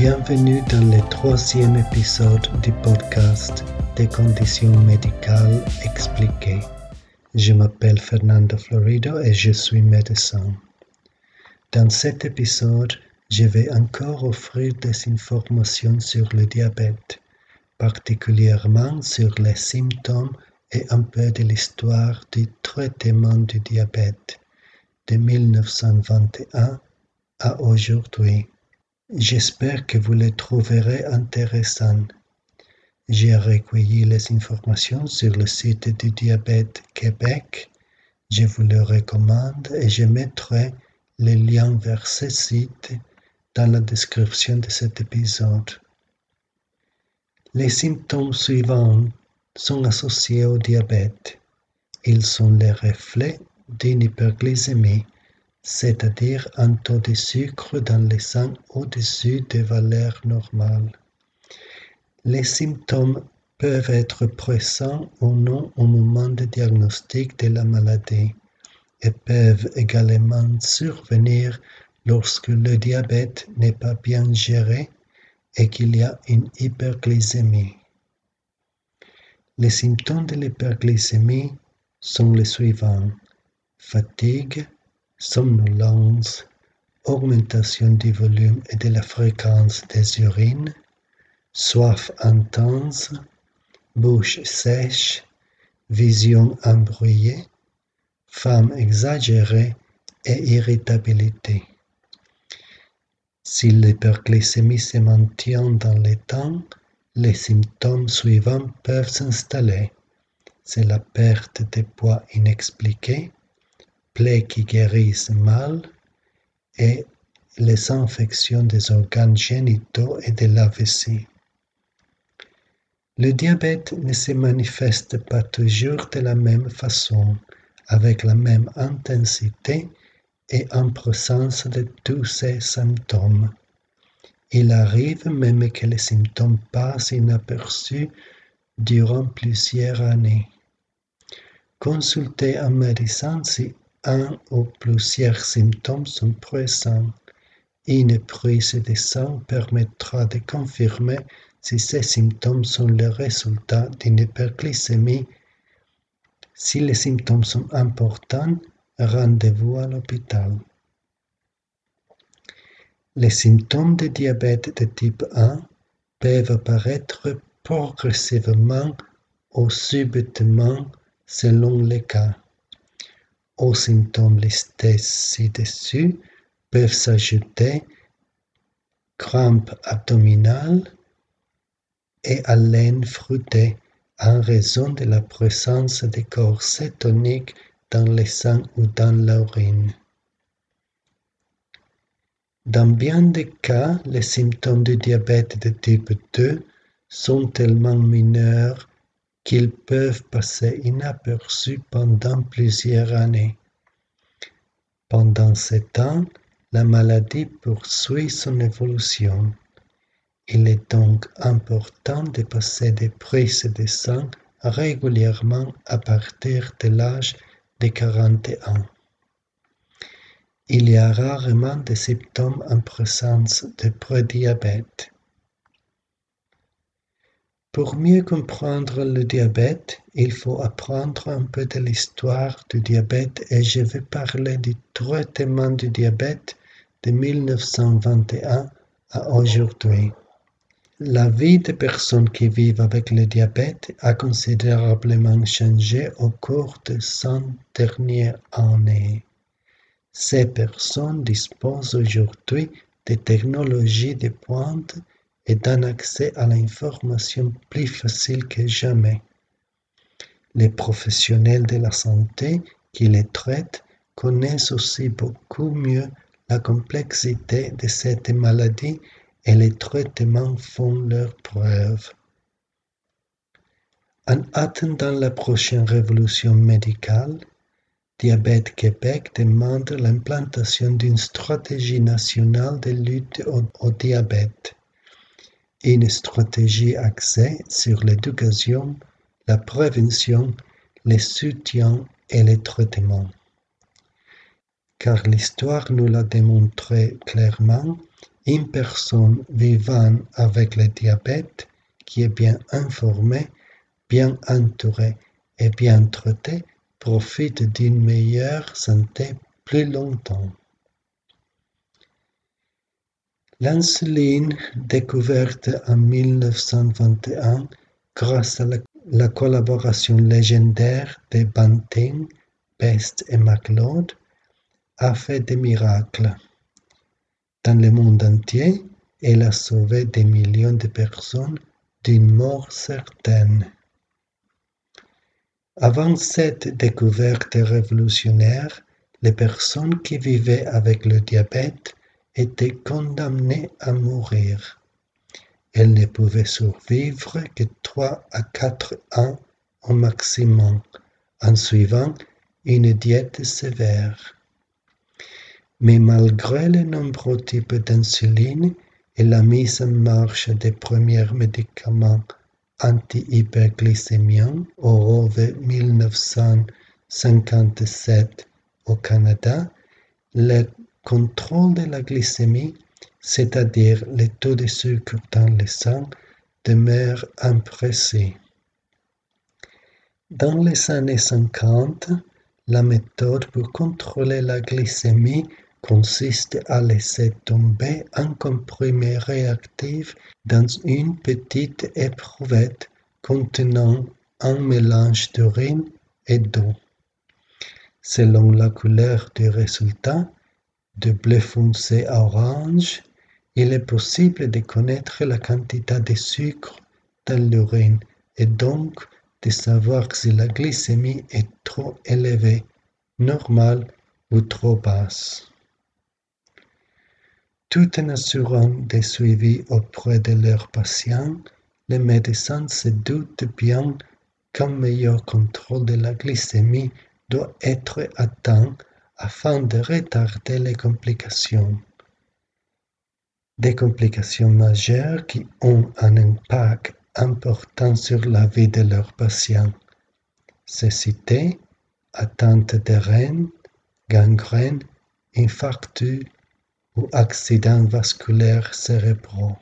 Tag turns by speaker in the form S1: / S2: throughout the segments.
S1: Bienvenue dans le troisième épisode du podcast des conditions médicales expliquées. Je m'appelle Fernando Florido et je suis médecin. Dans cet épisode, je vais encore offrir des informations sur le diabète, particulièrement sur les symptômes et un peu de l'histoire du traitement du diabète de 1921 à aujourd'hui. J'espère que vous les trouverez intéressants. J'ai recueilli les informations sur le site du Diabète Québec. Je vous le recommande et je mettrai les liens vers ce site dans la description de cet épisode. Les symptômes suivants sont associés au diabète. Ils sont les reflets d'une hyperglycémie c'est-à-dire un taux de sucre dans le sang au-dessus des valeurs normales. Les symptômes peuvent être présents ou non au moment du diagnostic de la maladie et peuvent également survenir lorsque le diabète n'est pas bien géré et qu'il y a une hyperglycémie. Les symptômes de l'hyperglycémie sont les suivants fatigue, somnolence, augmentation du volume et de la fréquence des urines, soif intense, bouche sèche, vision embrouillée, femme exagérée et irritabilité. Si l'hyperglycémie se maintient dans le temps, les symptômes suivants peuvent s'installer. C'est la perte de poids inexpliquée, plaies qui guérissent mal et les infections des organes génitaux et de la vessie. Le diabète ne se manifeste pas toujours de la même façon, avec la même intensité et en présence de tous ces symptômes. Il arrive même que les symptômes passent inaperçus durant plusieurs années. Consultez un médecin si un ou plusieurs symptômes sont présents. Une prise de sang permettra de confirmer si ces symptômes sont le résultat d'une hyperglycémie. Si les symptômes sont importants, rendez-vous à l'hôpital. Les symptômes de diabète de type 1 peuvent apparaître progressivement ou subitement selon les cas. Aux symptômes listés ci-dessus peuvent s'ajouter crampes abdominales et haleine fruitée en raison de la présence de corps cétoniques dans le sang ou dans l'urine. Dans bien des cas, les symptômes du diabète de type 2 sont tellement mineurs qu'ils peuvent passer inaperçus pendant plusieurs années. Pendant ce temps, la maladie poursuit son évolution. Il est donc important de passer des prises de sang régulièrement à partir de l'âge de 41. Il y a rarement des symptômes en présence de prédiabète. Pour mieux comprendre le diabète, il faut apprendre un peu de l'histoire du diabète et je vais parler du traitement du diabète de 1921 à aujourd'hui. La vie des personnes qui vivent avec le diabète a considérablement changé au cours des 100 dernières années. Ces personnes disposent aujourd'hui de technologies de pointe et d'un accès à l'information plus facile que jamais. Les professionnels de la santé qui les traitent connaissent aussi beaucoup mieux la complexité de cette maladie et les traitements font leurs preuves. En attendant la prochaine révolution médicale, Diabète Québec demande l'implantation d'une stratégie nationale de lutte au, au diabète une stratégie axée sur l'éducation, la prévention, le soutien et le traitement. Car l'histoire nous l'a démontré clairement, une personne vivant avec le diabète qui est bien informée, bien entourée et bien traitée profite d'une meilleure santé plus longtemps. L'insuline, découverte en 1921 grâce à la, collaboration légendaire de Banting, Best et MacLeod, a fait des miracles. Dans le monde entier, elle a sauvé des millions de personnes d'une mort certaine. Avant cette découverte révolutionnaire, les personnes qui vivaient avec le diabète étaient condamnées à mourir. Elles ne pouvaient survivre que trois à quatre ans au maximum en suivant une diète sévère. Mais malgré les nombreux types d'insuline et la mise en marche des premiers médicaments anti-hyperglycémiens au ROVE 1957 au Canada, le contrôle de la glycémie, c'est-à-dire le taux de sucre dans le sang, demeure imprécis. Dans les années 50, la méthode pour contrôler la glycémie consiste à laisser tomber un comprimé réactif dans une petite éprouvette contenant un mélange d'urine et d'eau. Selon la couleur du résultat, de bleu foncé à orange, il est possible de connaître la quantité de sucre dans l'urine et donc de savoir si la glycémie est trop élevée, normale ou trop basse. Tout en assurant des suivis auprès de leurs patients, les médecins se doutent bien qu'un meilleur contrôle de la glycémie doit être atteint afin de retarder les complications. Des complications majeures qui ont un impact important sur la vie de leurs patients. Cécité, atteinte de reins, gangrène, infarctus, ou accidents vasculaires cérébraux.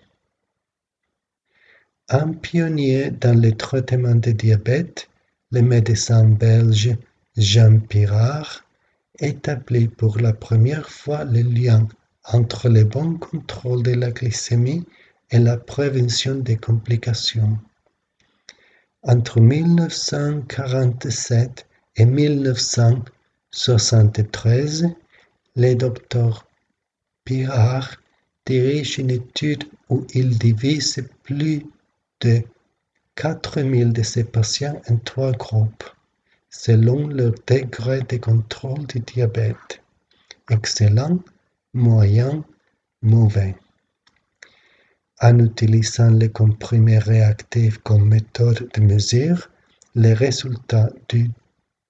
S1: Un pionnier dans le traitement du diabète, le médecin belge Jean Pirard établit pour la première fois le lien entre le bon contrôle de la glycémie et la prévention des complications. Entre 1947 et 1973, le docteur Pirard dirige une étude où il divise plus de 4000 de ses patients en trois groupes, selon leur degré de contrôle du diabète excellent, moyen, mauvais. En utilisant les comprimés réactifs comme méthode de mesure, les résultats du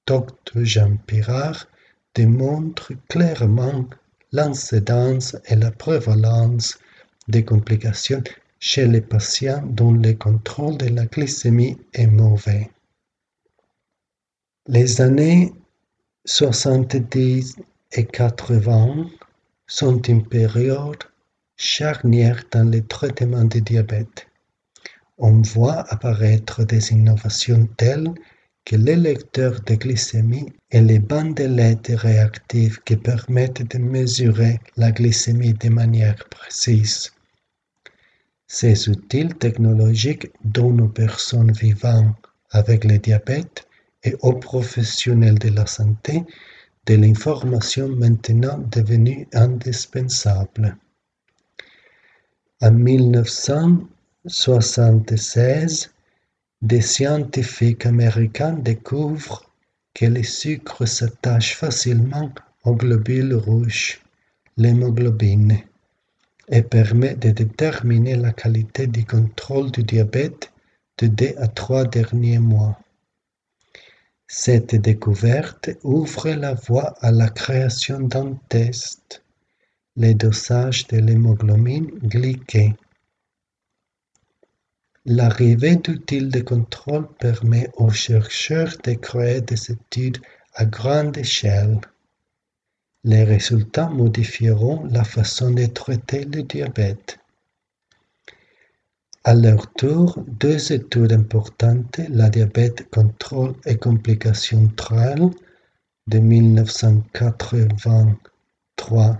S1: Dr Jean Pirard démontrent clairement l'incidence et la prévalence des complications chez les patients dont le contrôle de la glycémie est mauvais. Les années 70 et 80 sont une période charnière dans le traitement du diabète. On voit apparaître des innovations telles que les lecteurs de glycémie et les bandelettes réactives qui permettent de mesurer la glycémie de manière précise. Ces outils technologiques donnent aux personnes vivant avec le diabète et aux professionnels de la santé de l'information maintenant devenue indispensable. En 1976, des scientifiques américains découvrent que le sucre s'attache facilement aux globules rouges, l'hémoglobine, et permet de déterminer la qualité du contrôle du diabète de deux à trois derniers mois. Cette découverte ouvre la voie à la création d'un test, le dosage de l'hémoglobine glyquée L'arrivée d'outils de contrôle permet aux chercheurs de créer des études à grande échelle. Les résultats modifieront la façon de traiter le diabète. À leur tour, deux études importantes, la diabète contrôle et complications trial de 1983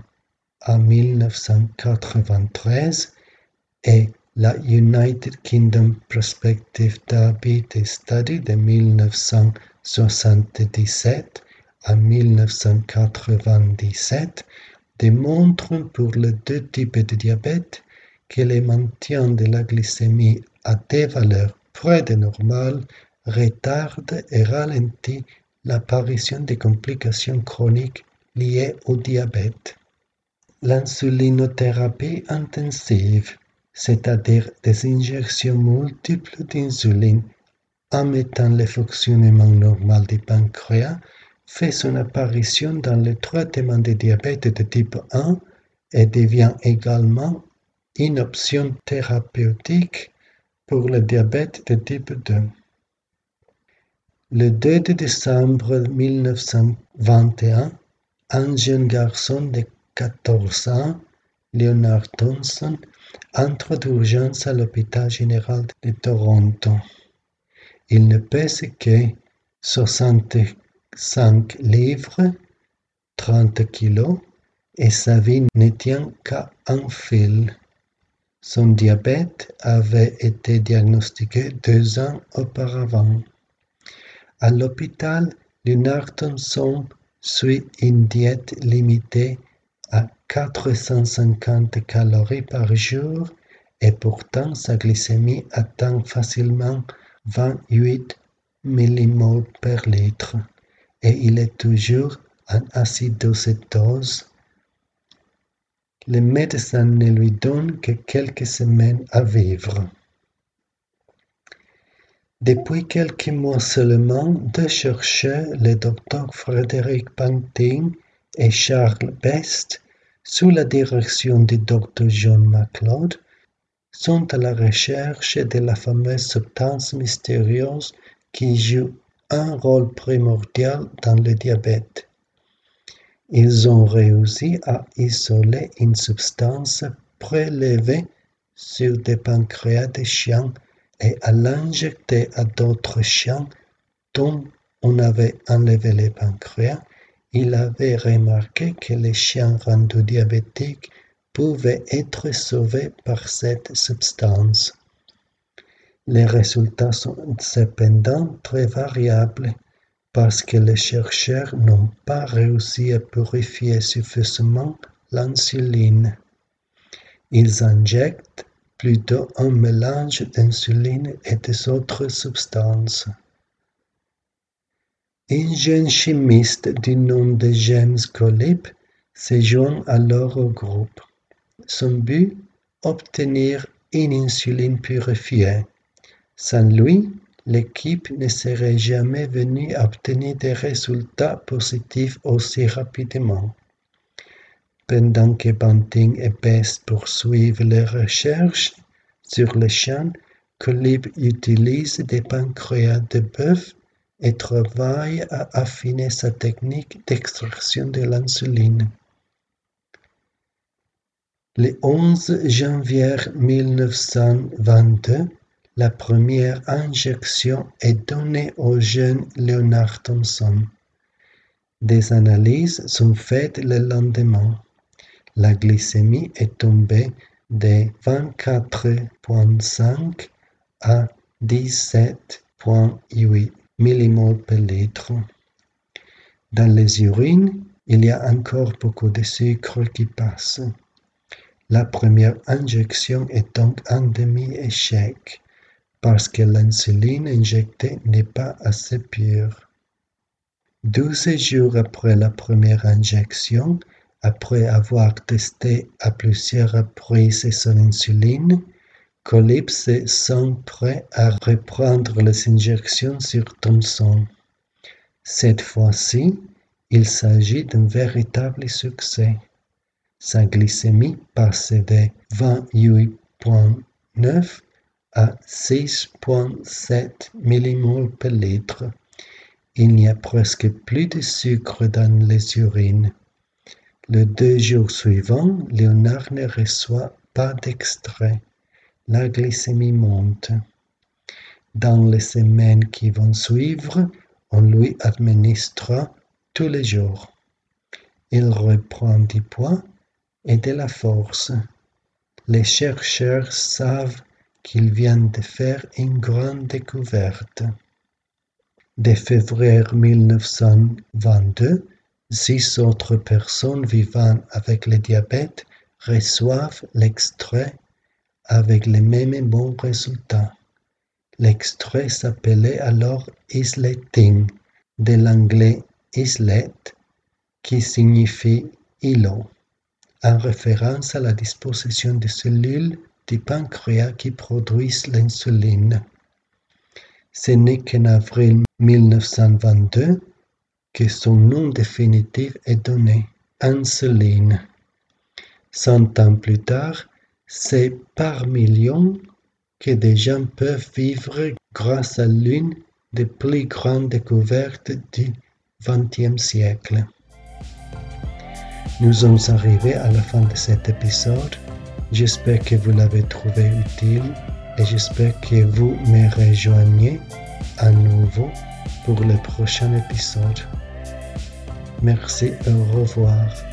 S1: à 1993 et la United Kingdom Prospective Diabetes Study de 1977 à 1997 démontrent pour les deux types de diabète que le maintien de la glycémie à des valeurs près de normales retarde et ralentit l'apparition de complications chroniques liées au diabète. L'insulinothérapie intensive, c'est-à-dire des injections multiples d'insuline mettant le fonctionnement normal du pancréas, fait son apparition dans le traitement de diabète de type 1 et devient également une option thérapeutique pour le diabète de type 2. Le 2 décembre 1921, un jeune garçon de 14 ans, Leonard Thompson, entre d'urgence à l'hôpital général de Toronto. Il ne pèse que 65 livres, 30 kilos, et sa vie ne tient qu'à un fil. Son diabète avait été diagnostiqué deux ans auparavant. À l'hôpital, Leonard Thompson suit une diète limitée à 450 calories par jour et pourtant sa glycémie atteint facilement 28 millimoles par litre et il est toujours en acidocétose. Les médecins ne lui donnent que quelques semaines à vivre. Depuis quelques mois seulement, deux chercheurs, le docteur Frédéric Banting et Charles Best, sous la direction du docteur John MacLeod, sont à la recherche de la fameuse substance mystérieuse qui joue un rôle primordial dans le diabète. Ils ont réussi à isoler une substance prélevée sur des pancréas de chiens et à l'injecter à d'autres chiens dont on avait enlevé les pancréas, il avait remarqué que les chiens rendus diabétiques pouvaient être sauvés par cette substance. Les résultats sont cependant très variables parce que les chercheurs n'ont pas réussi à purifier suffisamment l'insuline. Ils injectent plutôt un mélange d'insuline et des autres substances. Un jeune chimiste du nom de James Collip se joint alors au groupe. Son but Obtenir une insuline purifiée. Sans lui, l'équipe ne serait jamais venue obtenir des résultats positifs aussi rapidement. Pendant que Banting et Best poursuivent les recherches sur les champs, Colib utilise des pancréas de bœuf et travaille à affiner sa technique d'extraction de l'insuline. Le 11 janvier 1922, la première injection est donnée au jeune Leonard Thompson. Des analyses sont faites le lendemain la glycémie est tombée de 24,5 à 17,8 millimoles par litre. Dans les urines, il y a encore beaucoup de sucre qui passe. La première injection est donc un demi-échec parce que l'insuline injectée n'est pas assez pure. Douze jours après la première injection, après avoir testé à plusieurs reprises son insuline, Colip se sent prêt à reprendre les injections sur Thomson. Cette fois-ci, il s'agit d'un véritable succès. Sa glycémie passe de 28,9 à 6,7 millimoles par litre. Il n'y a presque plus de sucre dans les urines. Le deux jours suivants, Léonard ne reçoit pas d'extrait. La glycémie monte. Dans les semaines qui vont suivre, on lui administre tous les jours. Il reprend du poids et de la force. Les chercheurs savent qu'il vient de faire une grande découverte. De février 1922, six autres personnes vivant avec le diabète reçoivent l'extrait avec les mêmes bons résultats. L'extrait s'appelait alors isleting, de l'anglais islet, qui signifie îlot, en référence à la disposition des cellules du pancréas qui produisent l'insuline. Ce n'est qu'en avril 1922 que son nom définitif est donné, insuline. Cent ans plus tard, c'est par millions que des gens peuvent vivre grâce à l'une des plus grandes découvertes du XXe siècle. Nous sommes arrivés à la fin de cet épisode. J'espère que vous l'avez trouvé utile et j'espère que vous me rejoignez à nouveau pour le prochain épisode. Merci, au revoir.